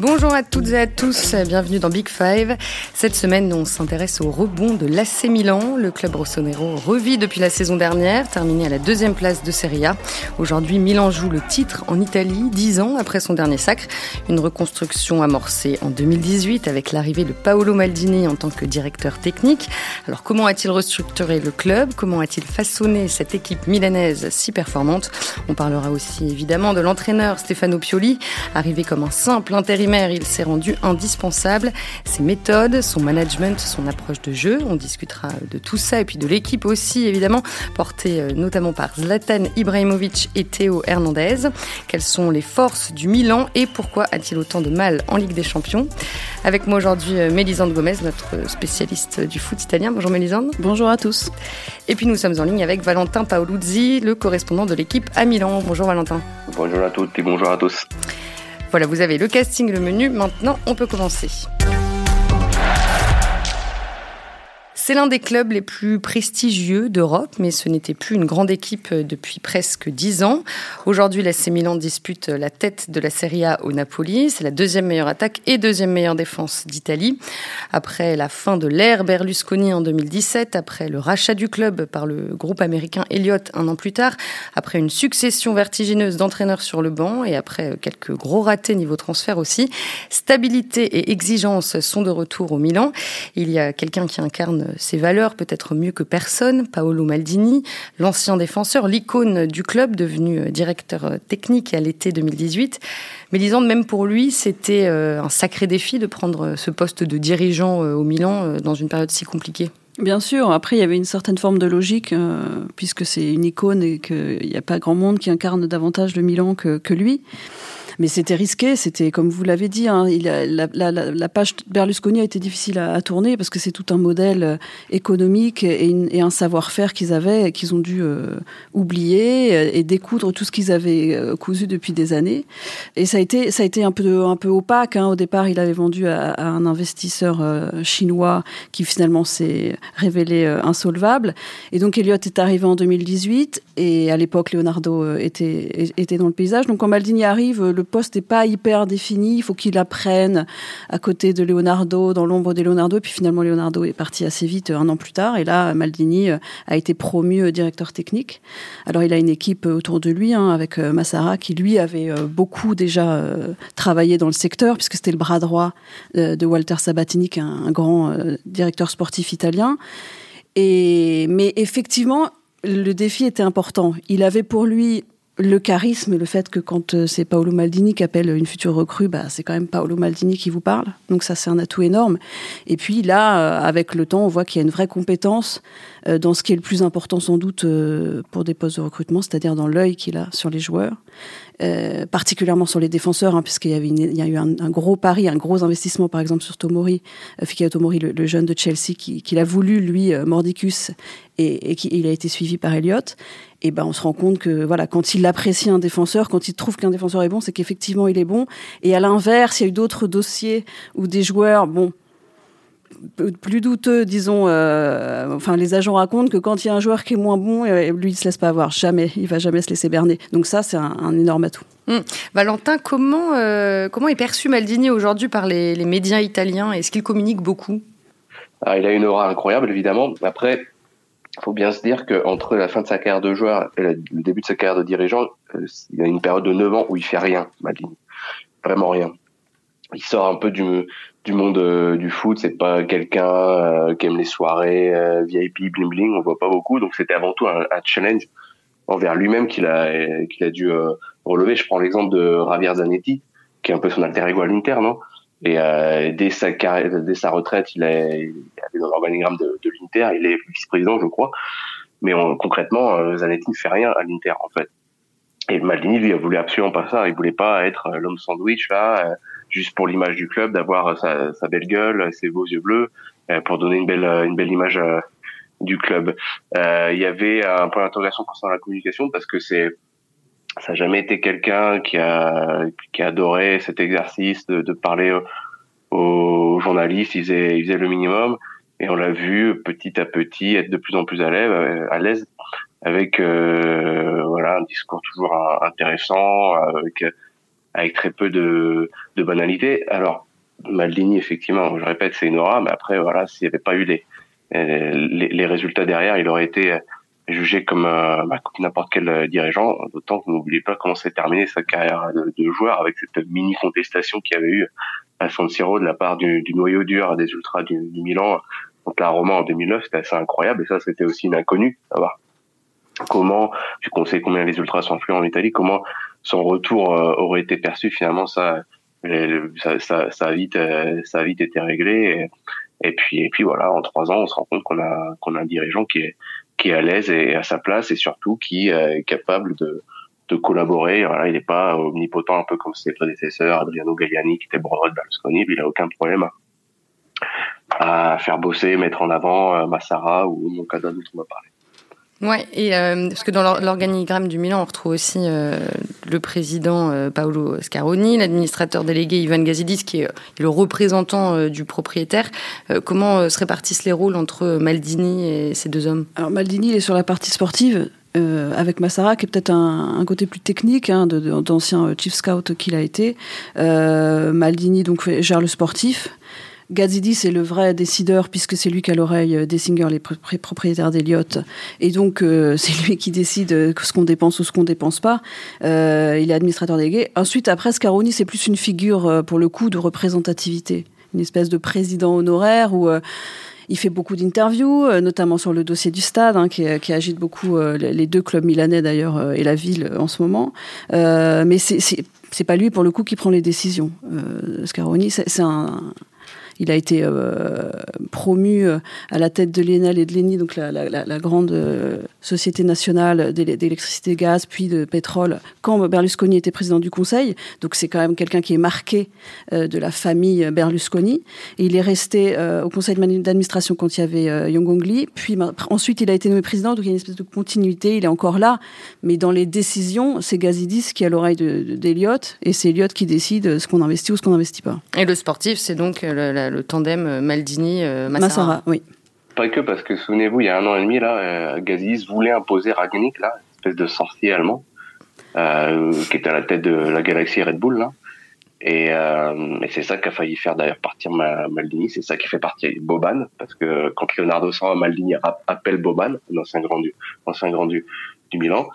Bonjour à toutes et à tous, bienvenue dans Big Five. Cette semaine, on s'intéresse au rebond de l'AC Milan. Le club rossonero revit depuis la saison dernière, terminé à la deuxième place de Serie A. Aujourd'hui, Milan joue le titre en Italie, dix ans après son dernier sacre. Une reconstruction amorcée en 2018 avec l'arrivée de Paolo Maldini en tant que directeur technique. Alors comment a-t-il restructuré le club? Comment a-t-il façonné cette équipe milanaise si performante? On parlera aussi évidemment de l'entraîneur Stefano Pioli, arrivé comme un simple intérim il s'est rendu indispensable. Ses méthodes, son management, son approche de jeu, on discutera de tout ça et puis de l'équipe aussi évidemment, portée euh, notamment par Zlatan Ibrahimovic et Théo Hernandez. Quelles sont les forces du Milan et pourquoi a-t-il autant de mal en Ligue des Champions? Avec moi aujourd'hui euh, Mélisande Gomez, notre spécialiste du foot italien. Bonjour Mélisande. Bonjour à tous. Et puis nous sommes en ligne avec Valentin Paoluzzi, le correspondant de l'équipe à Milan. Bonjour Valentin. Bonjour à toutes et bonjour à tous. Voilà, vous avez le casting, le menu. Maintenant, on peut commencer. C'est l'un des clubs les plus prestigieux d'Europe, mais ce n'était plus une grande équipe depuis presque dix ans. Aujourd'hui, l'AC Milan dispute la tête de la Serie A au Napoli. C'est la deuxième meilleure attaque et deuxième meilleure défense d'Italie. Après la fin de l'ère Berlusconi en 2017, après le rachat du club par le groupe américain Elliott un an plus tard, après une succession vertigineuse d'entraîneurs sur le banc et après quelques gros ratés niveau transfert aussi, stabilité et exigence sont de retour au Milan. Il y a quelqu'un qui incarne ses valeurs peut-être mieux que personne, Paolo Maldini, l'ancien défenseur, l'icône du club, devenu directeur technique à l'été 2018. Mais disons, même pour lui, c'était euh, un sacré défi de prendre ce poste de dirigeant euh, au Milan euh, dans une période si compliquée. Bien sûr, après il y avait une certaine forme de logique, puisque c'est une icône et qu'il n'y a pas grand monde qui incarne davantage le Milan que lui. Mais c'était risqué, c'était comme vous l'avez dit, hein, la, page Berlusconi a été difficile à, tourner parce que c'est tout un modèle euh, économique et, un savoir-faire qu'ils avaient, qu'ils ont dû euh, oublier et découdre tout ce qu'ils avaient euh, cousu depuis des années. Et ça a été, ça a été un peu, un peu opaque. Hein. Au départ, il avait vendu à, à un investisseur chinois qui finalement s'est révélé insolvable. Et donc Elliott est arrivé en 2018 et à l'époque Leonardo était, était dans le paysage. Donc quand Maldini arrive, le poste n'est pas hyper défini. Il faut qu'il apprenne à côté de Leonardo, dans l'ombre de Leonardo. Et puis finalement, Leonardo est parti assez vite, un an plus tard. Et là, Maldini euh, a été promu euh, directeur technique. Alors, il a une équipe euh, autour de lui, hein, avec Massara, qui lui avait beaucoup déjà travaillé dans le secteur, puisque c'était le bras droit de Walter Sabatini, un, un grand directeur sportif italien. Et, mais effectivement, le défi était important. Il avait pour lui le charisme et le fait que quand euh, c'est Paolo Maldini qui appelle une future recrue, bah, c'est quand même Paolo Maldini qui vous parle. Donc ça, c'est un atout énorme. Et puis là, euh, avec le temps, on voit qu'il y a une vraie compétence euh, dans ce qui est le plus important sans doute pour des postes de recrutement, c'est-à-dire dans l'œil qu'il a sur les joueurs. Particulièrement sur les défenseurs, hein, puisqu'il y, avait il y a eu un, gros pari, un gros investissement, par exemple, sur Tomori, Fikayo Tomori, le, jeune de Chelsea, qui, qui l'a voulu, lui, Mordicus, et, et qui a été suivi par Elliott. Et ben, on se rend compte que, voilà, quand il apprécie un défenseur, quand il trouve qu'un défenseur est bon, c'est qu'effectivement, il est bon. Et à l'inverse, il y a eu d'autres dossiers où des joueurs, bon, plus douteux, disons. Euh, enfin, les agents racontent que quand il y a un joueur qui est moins bon, euh, lui, il se laisse pas avoir. Jamais. Il va jamais se laisser berner. Donc ça, c'est un, un, énorme atout. Hum. Valentin, comment, euh, comment est perçu Maldini aujourd'hui par les, les, médias italiens? Est-ce qu'il communique beaucoup? Alors, Il a une aura incroyable, évidemment. Après, faut bien se dire qu'entre la fin de sa carrière de joueur et le début de sa carrière de dirigeant, euh, il y a une période de 9 ans où il fait rien, Maldini. Vraiment rien. Il sort un peu du, du monde euh, du foot. C'est pas quelqu'un euh, qui aime les soirées euh, VIP bling bling. On voit pas beaucoup. Donc c'était avant tout un, un challenge envers lui-même qu'il a qu'il a dû euh, relever. Je prends l'exemple de Javier Zanetti, qui est un peu son alter ego à l'Inter, non? Et euh, dès sa carrière, dès sa retraite, il est, il est dans l'organigramme de, de l'Inter. Il est vice-président, je crois. Mais on, concrètement, Zanetti ne fait rien à l'Inter, en fait. Et Maldini, lui, a voulu absolument pas ça. Il voulait pas être l'homme sandwich là juste pour l'image du club, d'avoir sa, sa, belle gueule, ses beaux yeux bleus, euh, pour donner une belle, une belle image euh, du club. Euh, il y avait un point d'interrogation concernant la communication parce que c'est ça n'a jamais été quelqu'un qui a qui a adoré cet exercice de, de parler aux, journalistes. Il faisait, il faisait le minimum et on l'a vu petit à petit être de plus en plus à l'aise, à l'aise avec euh, voilà un discours toujours intéressant avec avec très peu de, de banalité. Alors, Maldini, effectivement, je répète, c'est une aura, mais après, voilà, s'il n'y avait pas eu les, les, les, résultats derrière, il aurait été jugé comme, euh, bah, n'importe quel dirigeant, d'autant que n'oubliez pas comment s'est terminé sa carrière de, de, joueur avec cette mini contestation qu'il y avait eu à San Siro de la part du, noyau dur des ultras du, Milan contre la Roma en 2009, c'était assez incroyable et ça c'était aussi une inconnue. Savoir comment, tu conseilles combien les ultras sont influents en Italie, comment son retour euh, aurait été perçu finalement ça, ça, ça, ça a vite, euh, ça a vite été réglé. Et, et, puis, et puis voilà, en trois ans, on se rend compte qu'on a, qu'on a un dirigeant qui est, qui est à l'aise et à sa place et surtout qui euh, est capable de, collaborer. Il n'est pas omnipotent un peu comme ses prédécesseurs, Adriano Galliani qui était bras de Berlusconi, il a aucun problème à, faire bosser, mettre en avant euh, Massara ou Moncada dont on va parler. Ouais, et euh, parce que dans l'organigramme du Milan, on retrouve aussi euh, le président euh, Paolo Scaroni, l'administrateur délégué Ivan Gazidis, qui est, le représentant du propriétaire. comment se répartissent les rôles entre Maldini et ces deux hommes? Alors Maldini, il est sur la partie sportive. avec Massara, qui est peut-être un, côté plus technique, hein, d'ancien chief scout qu'il a été. Maldini donc gère le sportif. Gazidi, c'est le vrai décideur, puisque c'est lui qui a l'oreille euh, des singers, les propriétaires d'Eliott. Et donc, euh, c'est lui qui décide euh, ce qu'on dépense ou ce qu'on dépense pas. il est administrateur délégué. Ensuite, après, Scaroni, c'est plus une figure, pour le coup, de représentativité. Une espèce de président honoraire où... il fait beaucoup d'interviews, notamment sur le dossier du stade, hein, qui, agite beaucoup les deux clubs milanais d'ailleurs et la ville en ce moment. mais c'est pas lui pour le coup qui prend les décisions. Scaroni, c'est un, il a été euh, promu euh, à la tête de l'ENEL et de l'ENI, donc la, grande euh, société nationale d'électricité gaz, puis de pétrole, quand Berlusconi était président du Conseil. Donc c'est quand même quelqu'un qui est marqué de la famille Berlusconi. Il est resté au Conseil d'administration quand il y avait Yongongli. Puis ensuite, il a été nommé président, donc il y a une espèce de continuité. Il est encore là, mais dans les décisions, c'est Gazidis qui a l'oreille d'Eliott, et c'est Eliott qui décide ce qu'on investit ou ce qu'on n'investit pas. Et le sportif, c'est donc la le tandem euh, Maldini-Massara. Massara, oui. Pas que, parce que souvenez-vous, il y a un an et demi, là, euh, Gazis voulait imposer Ragnick, là, espèce de sorcier allemand, euh, qui était à la tête de la galaxie Red Bull, là. Et, c'est ça qui a failli faire d'ailleurs partir Maldini, c'est ça qui fait partir Boban, parce que quand Leonardo s'en Maldini appelle Boban, l'ancien grand du, ancien grand du, du Milan,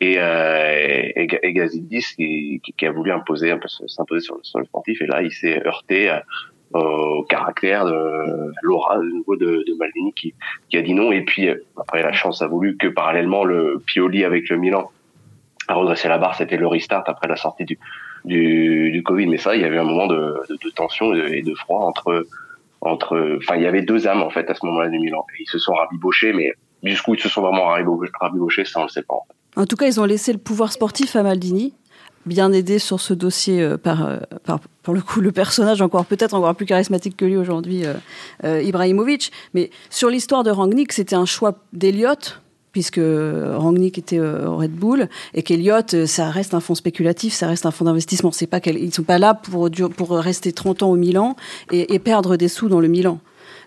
et, et, Gazidis qui, qui, a voulu imposer s'imposer sur, sur, le sportif, et là il s'est heurté à, au caractère de l'aura de nouveau de, Maldini qui, a dit non. Et puis après la chance a voulu que parallèlement le Pioli avec le Milan a redressé la barre. C'était le restart après la sortie du, du, Covid. Mais ça il y avait un moment de, tension et de, froid entre entre enfin il y avait deux âmes en fait à ce moment-là du Milan. Ils se sont rabibochés mais jusqu'où ils se sont vraiment rabibochés ça on le sait pas en, en tout cas ils ont laissé le pouvoir sportif à Maldini bien aidé sur ce dossier euh, par, euh, par, pour le coup, le personnage encore peut-être encore plus charismatique que lui aujourd'hui, euh, Ibrahimovic. Mais sur l'histoire de Rangnick, c'était un choix d'Eliott puisque Rangnick était au Red Bull et qu'Eliott, ça reste un fonds spéculatif, ça reste un fonds d'investissement. C'est pas qu'ils sont pas là pour pour rester 30 ans au Milan et perdre des sous dans le Milan.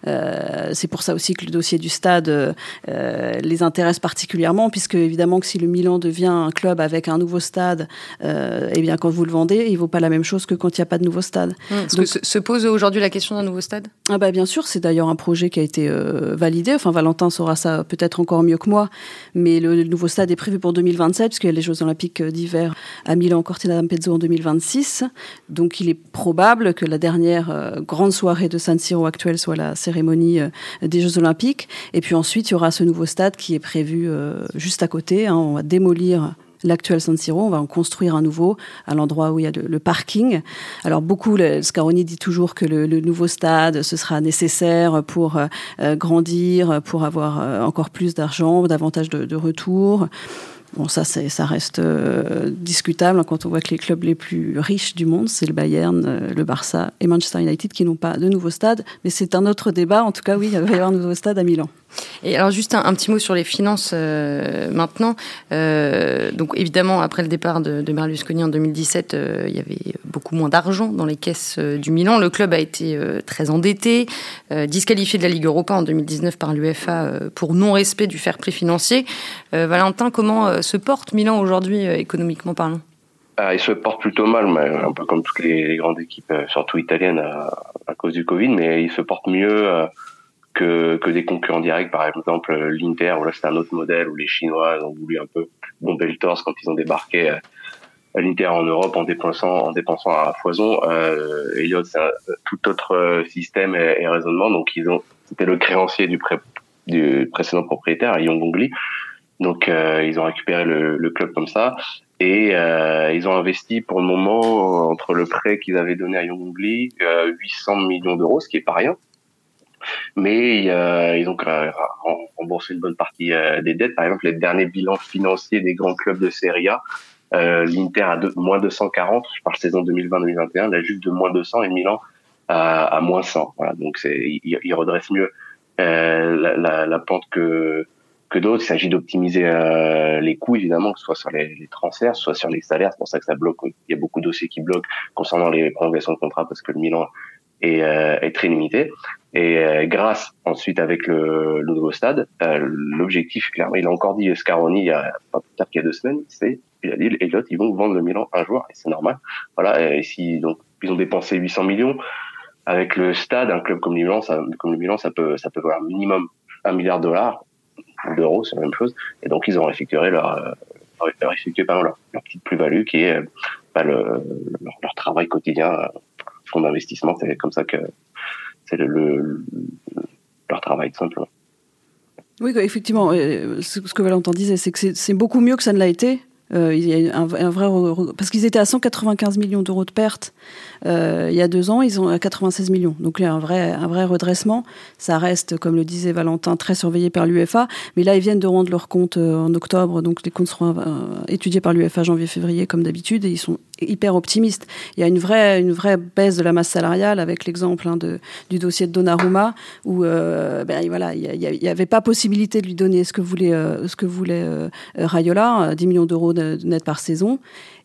Euh, c'est pour ça aussi que le dossier du stade euh, les intéresse particulièrement, puisque évidemment que si le Milan devient un club avec un nouveau stade, euh, eh bien quand vous le vendez, il vaut pas la même chose que quand il n'y a pas de nouveau stade. Est-ce que se pose aujourd'hui la question d'un nouveau stade? Ah bah Bien sûr, c'est d'ailleurs un projet qui a été validé. Enfin, Valentin saura ça peut-être encore mieux que moi, mais le, nouveau stade est prévu pour 2027, puisqu'il y a les Jeux Olympiques d'hiver à Milan, Cortina d'Ampezzo en 2026. Donc il est probable que la dernière grande soirée de San Siro actuelle soit la cérémonie euh, des Jeux Olympiques. Et puis ensuite, il y aura ce nouveau stade qui est prévu euh, juste à côté. Hein. On va démolir l'actuel San Siro, on va en construire un nouveau à l'endroit où il y a le, parking. Alors beaucoup, le, Scaroni dit toujours que le, nouveau stade, ce sera nécessaire pour euh, grandir, pour avoir encore plus d'argent, davantage de, de retours. Bon, ça, ça reste euh, discutable quand on voit que les clubs les plus riches du monde, c'est le Bayern, euh, le Barça et Manchester United qui n'ont pas de nouveau stade. Mais c'est un autre débat. En tout cas, oui, il va y avoir un nouveau stade à Milan. Et alors juste un, petit mot sur les finances euh, maintenant. donc évidemment, après le départ de, de Berlusconi en 2017, il y avait beaucoup moins d'argent dans les caisses du Milan. Le club a été très endetté, disqualifié de la Ligue Europa en 2019 par l'UEFA pour non-respect du fair play financier. Valentin, comment se porte Milan aujourd'hui, euh, économiquement parlant? Ah, il se porte plutôt mal, un peu comme toutes les, grandes équipes, euh, surtout italiennes, à, cause du Covid, mais il se porte mieux euh, que, des concurrents directs, par exemple l'Inter, où là c'est un autre modèle, où les Chinois ont voulu un peu bomber le torse quand ils ont débarqué à l'Inter en Europe en dépensant, en dépensant à foison. Euh, Elliott, c'est un tout autre système et, raisonnement, donc ils ont, c'était le créancier du, précédent propriétaire, Young Gongli. Donc ils ont récupéré le, club comme ça. Et euh, ils ont investi pour le moment entre le prêt qu'ils avaient donné à Yongli, euh, 800 millions d'euros, ce qui est pas rien. Mais euh, ils ont remboursé une bonne partie euh, des dettes. Par exemple, les derniers bilans financiers des grands clubs de Serie A, euh, l'Inter a de, moins 240, je parle saison 2020-2021, la Juve de moins 200 et Milan à, à moins 100. Voilà, donc c'est, ils, redressent mieux euh, la, la, la, pente que que d'autres. Il s'agit d'optimiser euh, les coûts, évidemment, que ce soit sur les, les, transferts, soit sur les salaires. C'est pour ça que ça bloque. Il y a beaucoup de dossiers qui bloquent concernant les prolongations de contrat parce que le Milan est, euh, est très limité. Et euh, grâce ensuite avec le, le nouveau stade, euh, l'objectif, clairement, il a encore dit Scaroni il y a pas plus tard qu'il y a deux semaines, c'est il a dit Elliott, ils vont vendre le Milan un jour et c'est normal. Voilà. Et si donc ils ont dépensé 800 millions avec le stade, un club comme le Milan, ça, comme le Milan, ça peut ça peut avoir minimum un milliard de dollars d'euros, c'est la même chose. Et donc, ils ont effectué leur, euh, leur, effectué, leur, leur petite plus-value qui est bah, le, leur, leur, travail quotidien, fonds d'investissement. C'est comme ça que c'est le, le, leur travail, tout simplement. Oui, effectivement. Ce que Valentin disait, c'est que c'est beaucoup mieux que ça ne l'a été. Euh, il y a un, vrai parce qu'ils étaient à 195 millions d'euros de pertes euh, il y a deux ans, ils sont à 96 millions. Donc il y a un vrai, un vrai redressement. Ça reste, comme le disait Valentin, très surveillé par l'UFA. Mais là, ils viennent de rendre leurs comptes euh, en octobre, donc les comptes seront euh, étudiés par l'UFA janvier-février comme d'habitude, et ils sont hyper optimistes. Il y a une vraie, une vraie baisse de la masse salariale avec l'exemple hein, du dossier de Donnarumma où euh, ben, voilà, il n'y avait pas possibilité de lui donner ce que voulait, euh, ce que voulait euh, Rayola, 10 millions d'euros net par saison.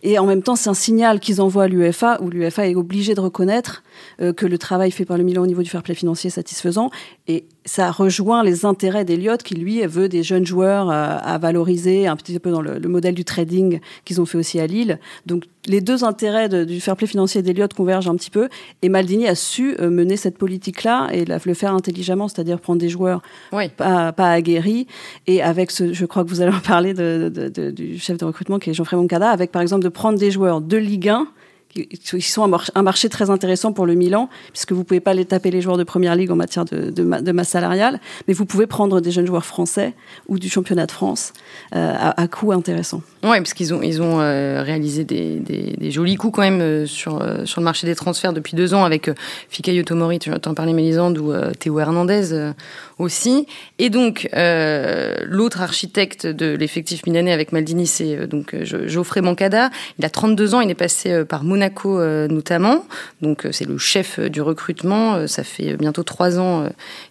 Et en même temps, c'est un signal qu'ils envoient à l'UEFA, où l'UEFA est obligé de reconnaître euh, que le travail fait par le Milan au niveau du fair play financier est satisfaisant. Et ça rejoint les intérêts d'Eliott, qui lui veut des jeunes joueurs euh, à valoriser, un petit peu dans le, le modèle du trading qu'ils ont fait aussi à Lille. Donc les deux intérêts de, du fair play financier d'Eliott convergent un petit peu. Et Maldini a su euh, mener cette politique-là et la, le faire intelligemment, c'est-à-dire prendre des joueurs oui. pas, pas aguerris. Et avec ce, je crois que vous allez en parler de, de, de, du chef de recrutement qui est Jean-Frédéric Moncada, avec par exemple de prendre des joueurs de Ligue 1 qui sont un marché très intéressant pour le Milan, puisque vous pouvez pas les taper les joueurs de première ligue en matière de, masse salariale, mais vous pouvez prendre des jeunes joueurs français ou du championnat de France euh, à, à coût intéressant. Oui, parce qu'ils ont, ils ont euh, réalisé des, jolis coups quand même euh, sur, sur le marché des transferts depuis deux ans avec Fikayo Tomori, tu en parlais Mélisande, ou Théo Hernandez aussi. Et donc, l'autre architecte de l'effectif milanais avec Maldini, c'est donc Geoffrey Mancada. Il a 32 ans, il est passé par Monaco notamment. Donc, c'est le chef du recrutement. Ça fait bientôt trois ans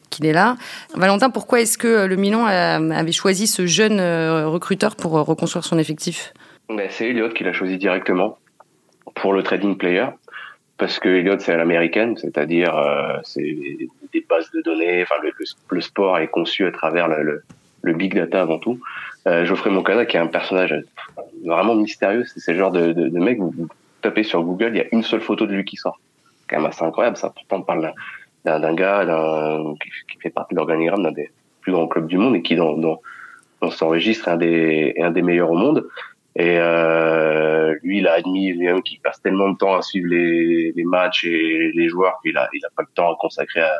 qu'il est là. Valentin, pourquoi est-ce que le Milan avait choisi ce jeune recruteur pour reconstruire son effectif? Ben, C'est Elliott qui l'a choisi directement pour le trading player. Parce que Elliott, c'est à l'américaine, c'est-à-dire euh, c'est des bases de données. Enfin, le, le, sport est conçu à travers le, le, le big data avant tout. Euh, Geoffrey Moncada, qui est un personnage vraiment mystérieux, c'est ce genre de, de, de mec. Vous, vous tapez sur Google, il y a une seule photo de lui qui sort. C'est quand même assez incroyable. Ça, pourtant, on parle d'un gars qui, qui, fait partie de l'organigramme d'un des plus grands clubs du monde et qui, dans, dans, dans son registre, est un des, est un des meilleurs au monde. Et euh, lui, il a admis qu'il passe tellement de temps à suivre les, les matchs et les joueurs qu'il a, il a pas le temps à consacrer à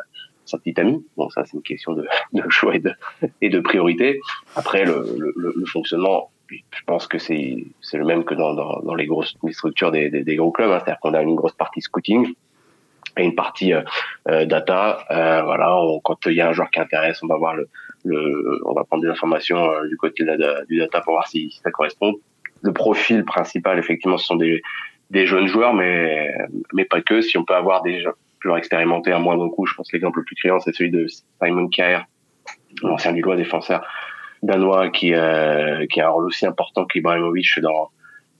sa petite amie. Bon, ça, c'est une question de, de choix et de, et de priorité. Après, le, le, le fonctionnement, je pense que c'est c'est le même que dans, dans, dans les grosses structures des, des, des gros clubs. Hein. C'est-à-dire qu'on a une grosse partie scouting et une partie euh, euh, data. Euh, voilà, on, quand il y a un joueur qui intéresse, on va voir le, le on va prendre des informations euh, du côté de la, du data pour voir si, si ça correspond le profil principal, effectivement, ce sont des, des jeunes joueurs, mais, mais pas que. Si on peut avoir des joueurs expérimentés à moindre coût, je pense que l'exemple le plus criant, c'est celui de Simon Kjaer, l'ancien loi défenseur danois, qui, euh, qui a un rôle aussi important qu'Ibrahimovic dans,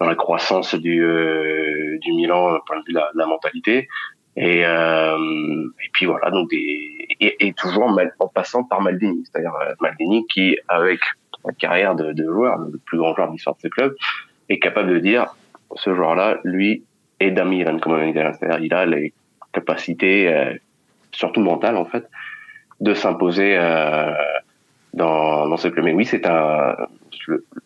dans la croissance du, euh, du Milan, point de vue de la, de la mentalité. Et, euh, et puis voilà, donc des, et, et toujours en passant par Maldini, c'est-à-dire euh, Maldini qui, avec carrière de, de joueur, le plus grand joueur de l'histoire de ce club, est capable de dire ce joueur-là, lui, est d'Amiran, comme on dit. C'est-à-dire, il a les capacités, euh, surtout mentales, en fait, de s'imposer euh, dans, dans ce club. Mais oui, c'est un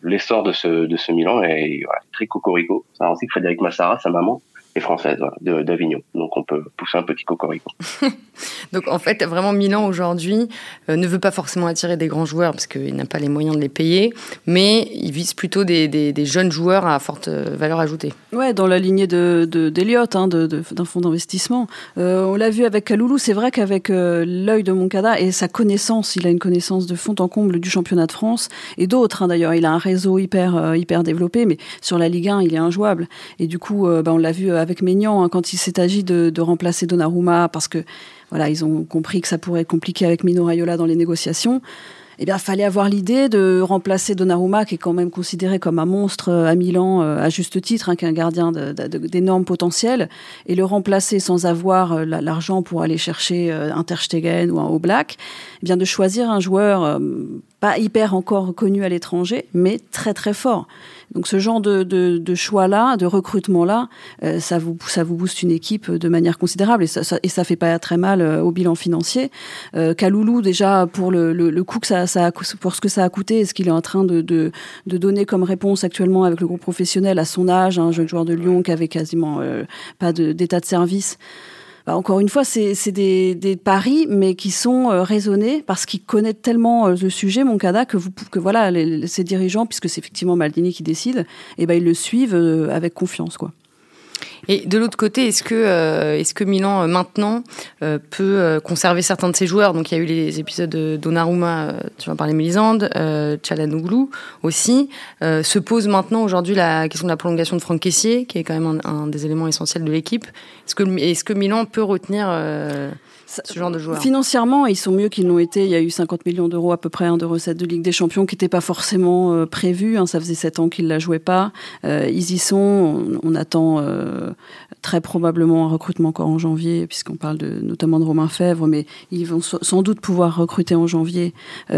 l'essor de ce de ce Milan est voilà, très cocorico. Ça aussi que Frédéric Massara, sa maman, française d'Avignon. Donc on peut pousser un petit cocorico. Donc en fait, vraiment Milan aujourd'hui euh, ne veut pas forcément attirer des grands joueurs parce qu'il n'a pas les moyens de les payer, mais il vise plutôt des, des, jeunes joueurs à forte euh, valeur ajoutée. Ouais, dans la lignée de d'Eliott, hein, d'un de, fonds d'investissement. Euh, on l'a vu avec Kaloulou, c'est vrai qu'avec l'œil de Moncada et sa connaissance, il a une connaissance de fond en comble du championnat de France et d'autres hein, d'ailleurs. Il a un réseau hyper hyper développé, mais sur la Ligue 1, il est injouable. Et du coup, bah, on l'a vu avec Maignan hein, quand il s'est agi de, remplacer Donnarumma parce que voilà, ils ont compris que ça pourrait être compliqué avec Mino Raiola dans les négociations. Eh bien, fallait avoir l'idée de remplacer Donnarumma, qui est quand même considéré comme un monstre euh, à Milan, euh, à juste titre, hein, qui est un gardien d'énormes potentiels, et le remplacer sans avoir euh, l'argent pour aller chercher un Ter ou un Oblak, eh bien de choisir un joueur pas hyper encore connu à l'étranger, mais très très fort. Donc ce genre de, de, de choix-là, de recrutement-là, euh, ça, vous, ça vous booste une équipe de manière considérable et ça, ça, et ça fait pas très mal euh, au bilan financier. Euh, Kaloulou, déjà, pour le, le, le coût que ça, ça a, pour ce que ça a coûté et ce qu'il est en train de, de, de, donner comme réponse actuellement avec le groupe professionnel à son âge, un jeune joueur de Lyon qui avait quasiment euh, pas d'état de service. Bah, encore une fois, c'est des, paris, mais qui sont euh, raisonnés parce qu'ils connaissent tellement euh, le sujet, mon cas que, vous, que voilà, ces dirigeants, puisque c'est effectivement Maldini qui décide, et eh ben, ils le suivent euh, avec confiance. quoi. Et de l'autre côté, est-ce que, euh, est-ce que Milan euh, maintenant euh, peut conserver certains de ses joueurs? Donc il y a eu les épisodes de Donnarumma, tu vas parler Mélisande, Chalanouglou aussi. se pose maintenant aujourd'hui la question de la prolongation de Franck Caissier, qui est quand même un, des éléments essentiels de l'équipe. Est-ce que, est-ce que Milan peut retenir ce genre de joueurs Financièrement, ils sont mieux qu'ils l'ont été. Il y a eu 50 millions d'euros à peu près hein, de recettes de Ligue des Champions qui n'étaient pas forcément euh, prévues. Hein. ça faisait 7 ans qu'ils ne la jouaient pas. Euh, ils y sont. On, attend euh, très probablement un recrutement encore en janvier, puisqu'on parle de, notamment de Romain Fèvre, mais ils vont sans doute pouvoir recruter en janvier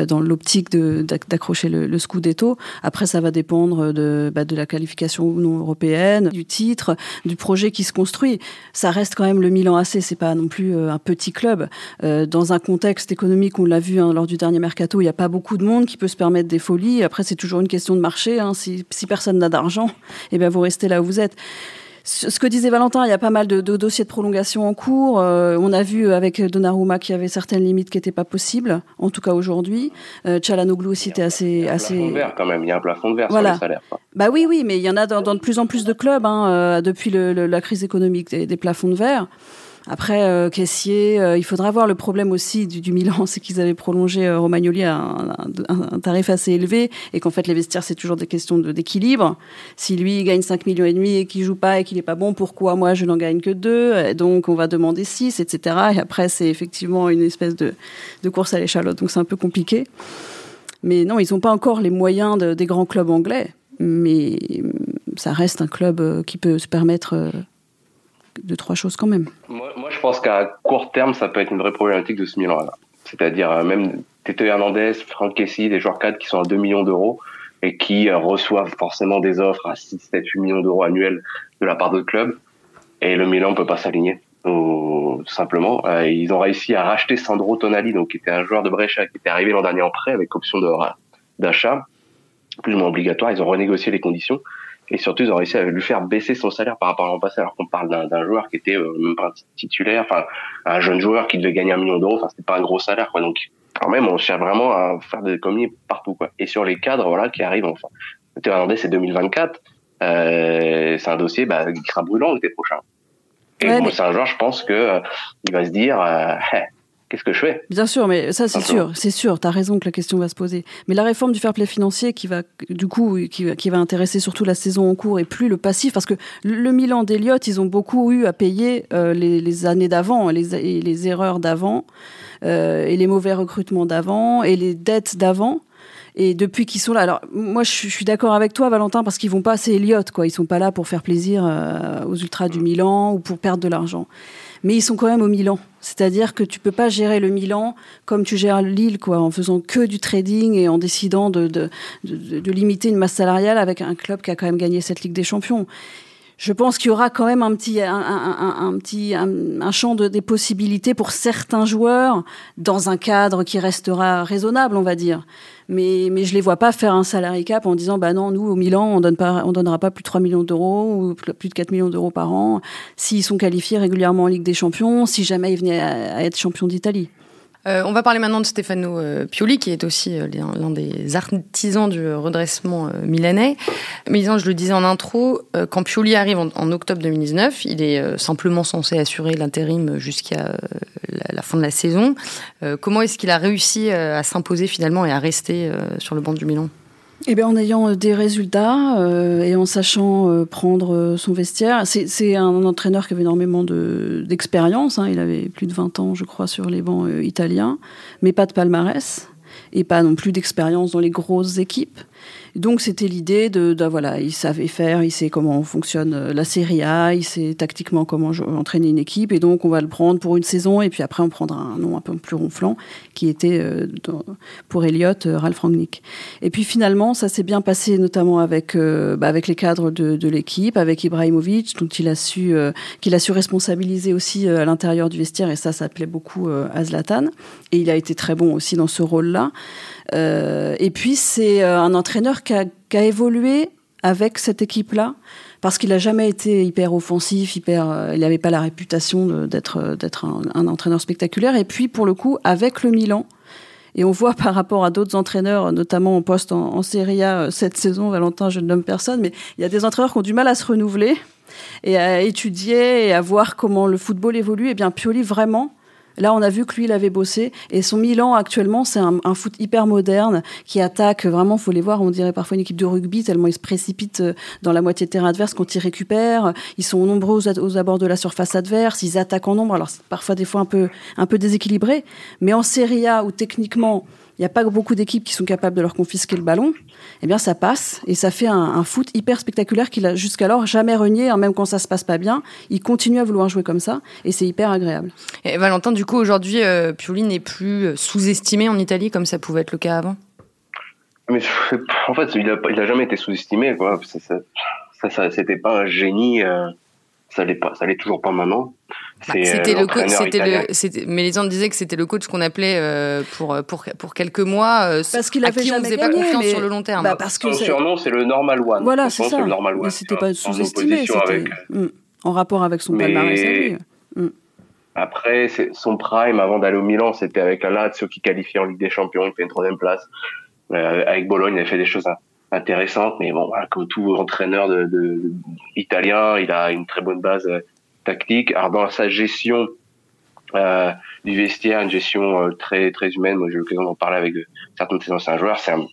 dans l'optique d'accrocher le, le, Scudetto. Après, ça va dépendre de, bah, de la qualification ou non européenne, du titre, du projet qui se construit. Ça reste quand même le Milan AC. C'est pas non plus un petit club. Euh, dans un contexte économique, on l'a vu hein, lors du dernier mercato, il n'y a pas beaucoup de monde qui peut se permettre des folies. Après, c'est toujours une question de marché. Hein. Si, personne n'a d'argent, eh bien, vous restez là où vous êtes ce que disait Valentin, il y a pas mal de, dossiers de prolongation en cours. Euh, on a vu avec Donnarumma qu'il y avait certaines limites qui n'étaient pas possibles, en tout cas aujourd'hui. Euh, aussi était assez... Il y a un assez... plafond de verre quand même, il y a un plafond de verre voilà. sur les salaires. Bah oui, oui, mais il y en a dans, de plus en plus de clubs hein, euh, depuis la crise économique des, des plafonds de verre. Après, euh, caissier, euh, il faudra voir le problème aussi du, Milan, c'est qu'ils avaient prolongé euh, Romagnoli à un, tarif assez élevé et qu'en fait les vestiaires c'est toujours des questions d'équilibre. Si lui il gagne 5 millions et demi et qu'il joue pas et qu'il est pas bon, pourquoi moi je n'en gagne que 2 Donc on va demander 6, etc. Et après c'est effectivement une espèce de, course à l'échalote, donc c'est un peu compliqué. Mais non, ils n'ont pas encore les moyens des grands clubs anglais, mais ça reste un club qui peut se permettre de trois choses quand même. Moi, je pense qu'à court terme, ça peut être une vraie problématique de ce Milan-là. C'est-à-dire euh, même Tete Hernandez, Franck Kessi, des joueurs cadres qui sont à 2 millions d'euros et qui euh, reçoivent forcément des offres à 6, 7, 8 millions d'euros annuels de la part d'autres clubs. Et le Milan ne peut pas s'aligner. Tout simplement, euh, ils ont réussi à racheter Sandro Tonali, donc qui était un joueur de Brescia qui était arrivé l'an dernier en prêt avec option d'achat, plus ou moins obligatoire. Ils ont renégocié les conditions et surtout, ils ont réussi à lui faire baisser son salaire par rapport à l'an passé, alors qu'on parle d'un joueur qui était euh, même pas titulaire, enfin un jeune joueur qui devait gagner un million d'euros. Enfin, c'était pas un gros salaire, quoi. Donc, quand même, on cherche vraiment à faire des commis partout, quoi. Et sur les cadres, voilà, qui arrivent, enfin, Théo Hernandez, c'est 2024. Euh, c'est un dossier bah, qui sera brûlant l'été prochain. Et moi, c'est un joueur, je pense que euh, il va se dire, euh, qu'est-ce que je fais? Bien sûr, mais ça c'est sûr, c'est sûr, tu as raison que la question va se poser. Mais la réforme du fair play financier qui va du coup qui, qui va intéresser surtout la saison en cours et plus le passif parce que le Milan d'Eliott, ils ont beaucoup eu à payer euh, les, les, années d'avant, les, les erreurs d'avant euh, et les mauvais recrutements d'avant et les dettes d'avant. Et depuis qu'ils sont là, alors moi je suis d'accord avec toi Valentin parce qu'ils vont pas c'est Elliott quoi, ils sont pas là pour faire plaisir euh, aux ultras du Milan ou pour perdre de l'argent mais ils sont quand même au Milan. C'est-à-dire que tu peux pas gérer le Milan comme tu gères Lille, quoi, en faisant que du trading et en décidant de, de, de, limiter une masse salariale avec un club qui a quand même gagné cette Ligue des Champions. Je pense qu'il y aura quand même un petit, un, petit, un, champ de, des possibilités pour certains joueurs dans un cadre qui restera raisonnable, on va dire. Mais, mais je les vois pas faire un salary cap en disant, bah non, nous, au Milan, on donne pas, on donnera pas plus de 3 millions d'euros ou plus de 4 millions d'euros par an s'ils sont qualifiés régulièrement en Ligue des Champions, si jamais ils venaient à être champions d'Italie. Euh, on va parler maintenant de Stefano euh, Pioli, qui est aussi euh, l'un des artisans du redressement milanais. Mais je le disais en intro, quand Pioli arrive en, octobre 2019, il est simplement censé assurer l'intérim jusqu'à la, fin de la saison. comment est-ce qu'il a réussi à s'imposer finalement et à rester sur le banc du Milan? Eh bien, en ayant euh, des résultats euh, et en sachant euh, prendre son vestiaire, c'est un entraîneur qui avait énormément d'expérience. hein. Il avait plus de 20 ans, je crois, sur les bancs italiens, mais pas de palmarès et pas non plus d'expérience dans les grosses équipes. Donc c'était l'idée de, voilà, il savait faire, il sait comment fonctionne euh, la Serie A, il sait tactiquement comment entraîner une équipe, et donc on va le prendre pour une saison, et puis après on prendra un nom un peu plus ronflant, qui était euh, pour Elliott, euh, Ralph Rangnick. Et puis finalement, ça s'est bien passé, notamment avec bah, avec les cadres de, l'équipe, avec Ibrahimovic, dont il a su qu'il a su responsabiliser aussi à l'intérieur du vestiaire, et ça, ça plaît beaucoup à Zlatan. Et il a été très bon aussi dans ce rôle-là. Euh, et puis c'est euh, un entraîneur qui a, évolué avec cette équipe-là parce qu'il n'a jamais été hyper offensif, hyper, euh, il n'avait pas la réputation d'être un, entraîneur spectaculaire. Et puis pour le coup, avec le Milan, et on voit par rapport à d'autres entraîneurs, notamment en poste en, en Serie A cette saison, Valentin, je ne nomme personne, mais il y a des entraîneurs qui ont du mal à se renouveler et à étudier et à voir comment le football évolue. Et bien Pioli vraiment Là, on a vu que lui, il avait bossé. Et son Milan, actuellement, c'est un, foot hyper moderne qui attaque. Vraiment, faut les voir. On dirait parfois une équipe de rugby, tellement ils se précipitent euh, dans la moitié de terrain adverse quand ils récupèrent. Ils sont nombreux aux, abords de la surface adverse. Ils attaquent en nombre. Alors, parfois, des fois, un peu, un peu déséquilibré. Mais en Serie A, où techniquement, il n'y a pas beaucoup d'équipes qui sont capables de leur confisquer le ballon, eh bien ça passe et ça fait un, foot hyper spectaculaire qu'il a jusqu'alors jamais renié, hein, même quand ça se passe pas bien. Il continue à vouloir jouer comme ça et c'est hyper agréable. Et Valentin, du coup, aujourd'hui, euh, Pioli n'est plus euh, sous-estimé en Italie comme ça pouvait être le cas avant? Mais en fait, il n'a jamais été sous-estimé. Ça, ça, ça, c'était pas un génie. Euh, ça l'est pas, ça l'est toujours pas maintenant. Bah, c'était le coach, c'était le, mais les gens disaient que c'était le coach qu'on appelait euh, pour pour pour quelques mois. Euh, parce qu'il avait à qui on faisait pas confiance sur le long terme. Bah parce que son surnom c'est le normal one. Voilà, c'est ça. mais c'était pas sous-estimé, mm. en rapport avec son palmarès à lui. Mm. Après, son prime avant d'aller au Milan, c'était avec la Lazio qui qualifiait en Ligue des Champions, il fait une troisième place. Euh, avec Bologne, il a fait des choses intéressantes, mais bon, voilà, comme tout entraîneur de, de, italien, il a une très bonne base euh, tactique. Alors dans sa gestion euh, du vestiaire, une gestion euh, très très humaine. Moi, j'ai eu l'occasion d'en parler avec certains de ses anciens joueurs. C'est un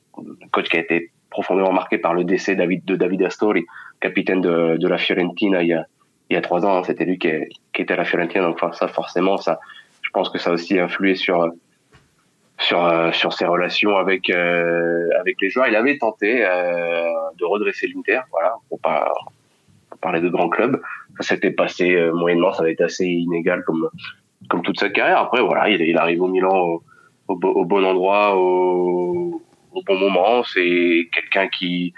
coach qui a été profondément marqué par le décès de David Astori, capitaine de, de la Fiorentina il y a il y a trois ans. C'était lui qui, qui, était à la Fiorentina. Donc ça, forcément, ça, je pense que ça a aussi influé sur sur euh, sur ses relations avec euh, avec les joueurs. Il avait tenté euh, de redresser l'Inter, voilà, pour pas parler de grands clubs. Ça s'était passé moyennement, ça avait été assez inégal comme comme toute sa carrière. Après, voilà, il, il arrive au Milan au, au, bon endroit, au, au bon moment. C'est quelqu'un qui,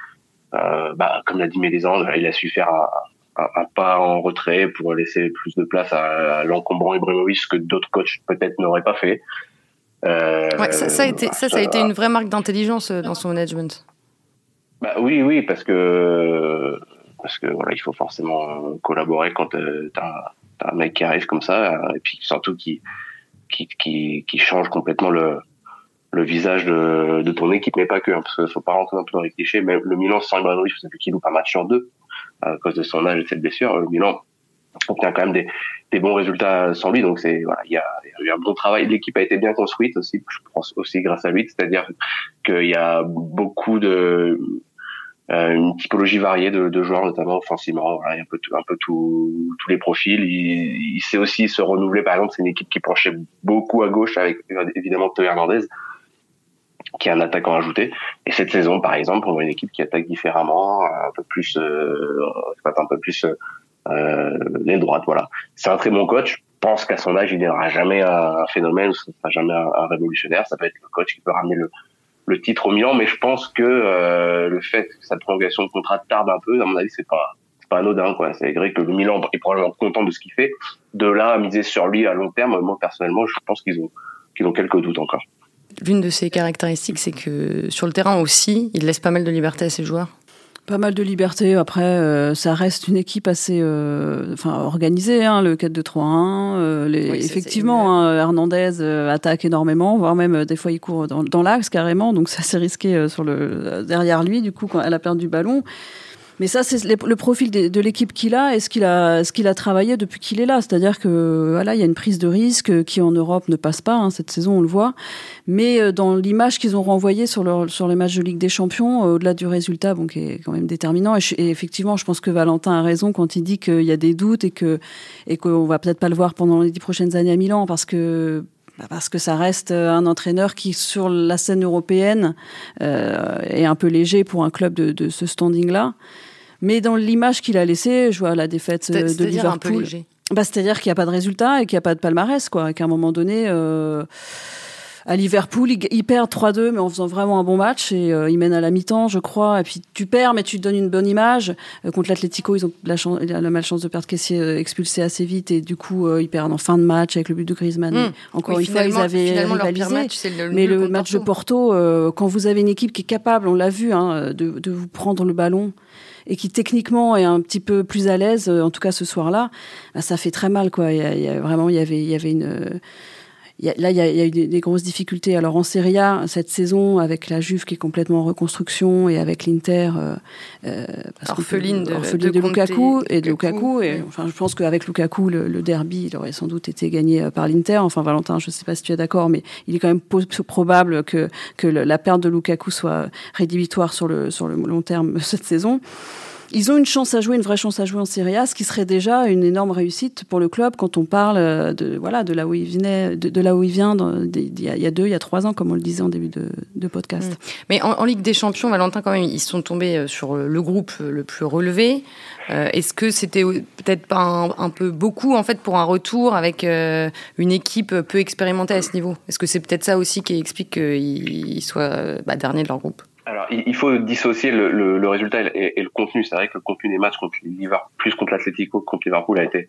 euh, bah, comme l'a dit Mélisande, il a su faire un, un, pas en retrait pour laisser plus de place à, à l'encombrant Ibrahimovic, que d'autres coachs peut-être n'auraient pas fait. Euh, ouais, ça, ça, a été, ça, ça a été une vraie marque d'intelligence euh, dans son management. Bah, oui, oui, parce que parce que voilà, il faut forcément collaborer quand euh, t'as as un mec qui arrive comme ça, et puis surtout qui qui, qui, qui change complètement le le visage de, de ton équipe, mais pas que, hein, parce qu'il faut pas rentrer un peu dans les clichés. Mais le Milan sans Ibrahimovic, je sais plus qui loupe un match sur deux à cause de son âge et de cette blessure. Le Milan obtient quand même des, des bons résultats sans lui. Donc c'est voilà, il y a, y a, eu un bon travail. L'équipe a été bien construite aussi, je pense aussi grâce à lui. C'est-à-dire qu'il y a beaucoup de euh, une typologie variée de, de, joueurs, notamment offensivement. Voilà, il y a un peu, un peu tout, tous les profils. Il, il, sait aussi se renouveler. Par exemple, c'est une équipe qui penchait beaucoup à gauche avec évidemment Théo Hernandez qui est un attaquant ajouté. Et cette saison, par exemple, on voit une équipe qui attaque différemment, un peu plus, euh, un peu plus euh, euh, l'aile droite. Voilà. C'est un très bon coach. Je pense qu'à son âge, il n'aura jamais un phénomène, ce sera jamais un, révolutionnaire. Ça peut être le coach qui peut ramener le, le titre au Milan, mais je pense que euh, le fait que sa prolongation de contrat tarde un peu, à mon avis, c'est pas pas anodin. C'est vrai que le Milan est probablement content de ce qu'il fait. De là à miser sur lui à long terme, moi personnellement, je pense qu'ils ont, qu'ils ont quelques doutes encore. L'une de ses caractéristiques, c'est que sur le terrain aussi, il laisse pas mal de liberté à ses joueurs. Pas mal de liberté. Après, euh, ça reste une équipe assez euh, enfin, organisée, hein, le 4-2-3-1. Euh, effectivement, hein, Hernandez attaque énormément, voire même des fois il court dans, dans l'axe carrément. Donc ça, c'est risqué sur le, derrière lui, du coup, quand elle a perdu du ballon. Mais ça, c'est le profil de, l'équipe qu'il a et ce qu'il a, ce qu'il a travaillé depuis qu'il est là. C'est-à-dire que voilà, il y a une prise de risque qui en Europe ne passe pas. Hein, cette saison, on le voit. Mais euh, dans l'image qu'ils ont renvoyée sur, leur, sur les matchs de Ligue des Champions, euh, au-delà du résultat, bon, qui est quand même déterminant. Et, effectivement, je pense que Valentin a raison quand il dit qu'il y a des doutes et que et qu'on va peut-être pas le voir pendant les dix prochaines années à Milan parce que bah, parce que ça reste euh, un entraîneur qui, sur la scène européenne, euh, est un peu léger pour un club de, de ce standing-là. Mais dans l'image qu'il a laissée, je vois la défaite euh, de Liverpool. Bah, c'est-à-dire qu'il n'y a pas de résultat et qu'il n'y a pas de palmarès, quoi. Et qu'à un moment donné, euh, à Liverpool, ils, perdent 3-2, mais en faisant vraiment un bon match. Et euh, ils mènent à la mi-temps, je crois. Et puis tu perds, mais tu te donnes une bonne image. contre l'Atlético, ils ont la, chance, la malchance de perdre Caissier expulsé assez vite. Et du coup, ils perdent en fin de match avec le but de Griezmann. Hmm. Encore une fois, ils avaient rivalisé. mais le match de Porto, quand vous avez une équipe qui est capable, on l'a vu, hein, de, de vous prendre le ballon et qui techniquement est un petit peu plus à l'aise, euh, en tout cas ce soir-là, bah, ça fait très mal, quoi. Il y a, vraiment, il y avait, il y avait une là, il y, a, eu des, grosses difficultés. Alors en Serie A, cette saison, avec la Juve qui est complètement en reconstruction et avec l'Inter, euh, euh orpheline, de, de, Lukaku et de Lukaku. Et, enfin, je pense qu'avec Lukaku, le, derby, il aurait sans doute été gagné euh, par l'Inter. Enfin, Valentin, je ne sais pas si tu es d'accord, mais il est quand même probable que, que la perte de Lukaku soit rédhibitoire sur le, sur le long terme cette saison. Ils ont une chance à jouer, une vraie chance à jouer en Serie A, ce qui serait déjà une énorme réussite pour le club quand on parle euh, de voilà de là où il venait, de, là où il vient, il, y a, deux, il y a trois ans, comme on le disait en début de, podcast. Mm. Mais en, Ligue des Champions, Valentin, quand même, ils sont tombés euh, sur le groupe le plus relevé. Euh, est-ce que c'était peut-être pas un, peu beaucoup en fait pour un retour avec une équipe peu expérimentée à ce niveau? Est-ce que c'est peut-être ça aussi qui explique qu'ils soient bah, derniers de leur groupe? Alors, il faut dissocier le, le, le résultat et, le contenu. C'est vrai que le contenu des matchs contre Liverpool, plus contre l'Atlético que contre Liverpool, a été,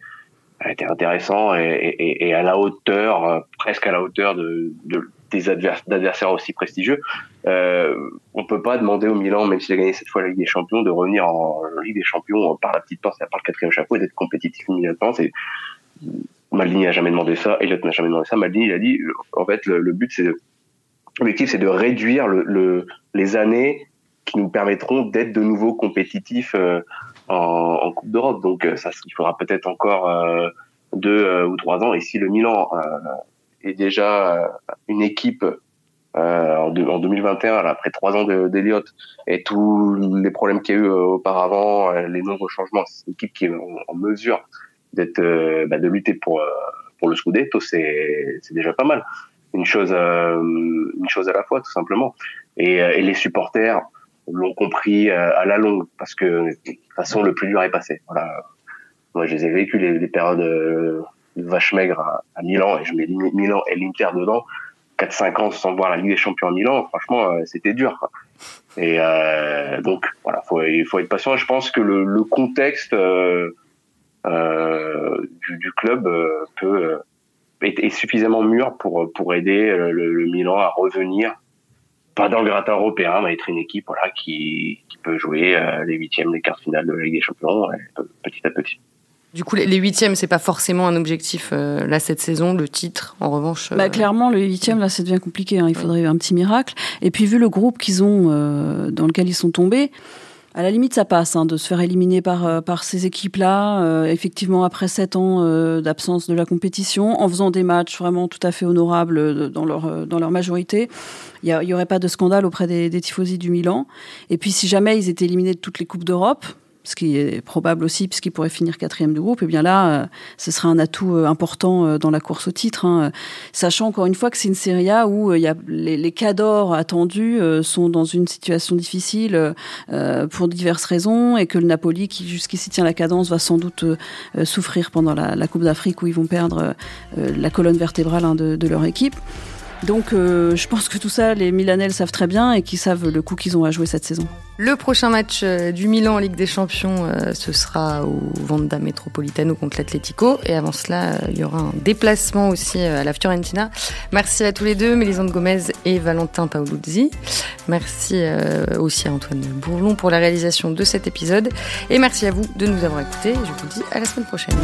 a été intéressant et, et, et, à la hauteur, euh, presque à la hauteur de, de des adversaires aussi prestigieux. Euh, on peut pas demander au Milan, même s'il a gagné cette fois la Ligue des Champions, de revenir en Ligue des Champions par la petite porte, par le quatrième chapeau et d'être compétitif immédiatement. C'est Maldini n'a jamais demandé ça, Elliott n'a jamais demandé ça. Maldini il a dit, en fait, le, le but c'est de L'objectif, c'est de réduire le, le, les années qui nous permettront d'être de nouveau compétitifs euh, en, en, Coupe d'Europe. Donc, euh, ça, il faudra peut-être encore euh, deux ou trois ans. Et si le Milan est déjà une équipe en, en, 2021, après trois ans d'Eliott et tous les problèmes qu'il y a eu auparavant, les nombreux changements, c'est une équipe qui est en, mesure d'être, bah, de lutter pour pour le Scudetto, c'est c'est déjà pas mal une chose, euh, une chose à la fois, tout simplement. Et, euh, et les supporters l'ont compris euh, à la longue, parce que de toute façon, le plus dur est passé. Voilà. Moi, je les ai vécu les, les périodes de vache maigre à, Milan, et je mets Milan et l'Inter dedans. 4-5 ans sans voir la Ligue des Champions à Milan, franchement, c'était dur. Quoi. Et euh, donc, voilà, faut, il faut être patient. Je pense que le, le contexte euh, du, du, club peut est, suffisamment mûr pour, pour aider euh, le, Milan à revenir, pas dans le gratin européen, mais être une équipe voilà, qui, qui peut jouer euh, les huitièmes, les quarts finales de la Ligue des Champions petit à petit. Du coup, les huitièmes, c'est pas forcément un objectif euh, là cette saison. Le titre, en revanche. Bah, clairement, le huitième là, ça devient compliqué. Hein. Il faudrait un petit miracle. Et puis vu le groupe qu'ils ont, dans lequel ils sont tombés, à la limite, ça passe hein, de se faire éliminer par, euh, par ces équipes-là, euh, effectivement après sept ans euh, d'absence de la compétition, en faisant des matchs vraiment tout à fait honorables dans leur, dans leur majorité. Il n'y aurait pas de scandale auprès des, des tifosi du Milan. Et puis si jamais ils étaient éliminés de toutes les Coupes d'Europe, ce qui est probable aussi, puisqu'il pourrait finir quatrième du groupe, et eh bien là, euh, ce sera un atout euh, important euh, dans la course au titre. Hein. Sachant encore une fois que c'est une Serie A où il y a les, les cadors attendus sont dans une situation difficile pour diverses raisons, et que le Napoli, qui jusqu'ici tient la cadence, va sans doute souffrir pendant la, Coupe d'Afrique où ils vont perdre la colonne vertébrale hein, de, de leur équipe. Donc euh, je pense que tout ça, les Milanais le savent très bien et qu'ils savent le coup qu'ils ont à jouer cette saison. Le prochain match euh, du Milan en Ligue des Champions, euh, ce sera au Vanda Metropolitano contre l'Atlético. Et avant cela, il y aura un déplacement aussi à la Fiorentina. Merci à tous les deux, Mélisande Gomez et Valentin Paoluzzi. Merci aussi à Antoine Bourlon pour la réalisation de cet épisode. Et merci à vous de nous avoir écoutés. Je vous dis à la semaine prochaine.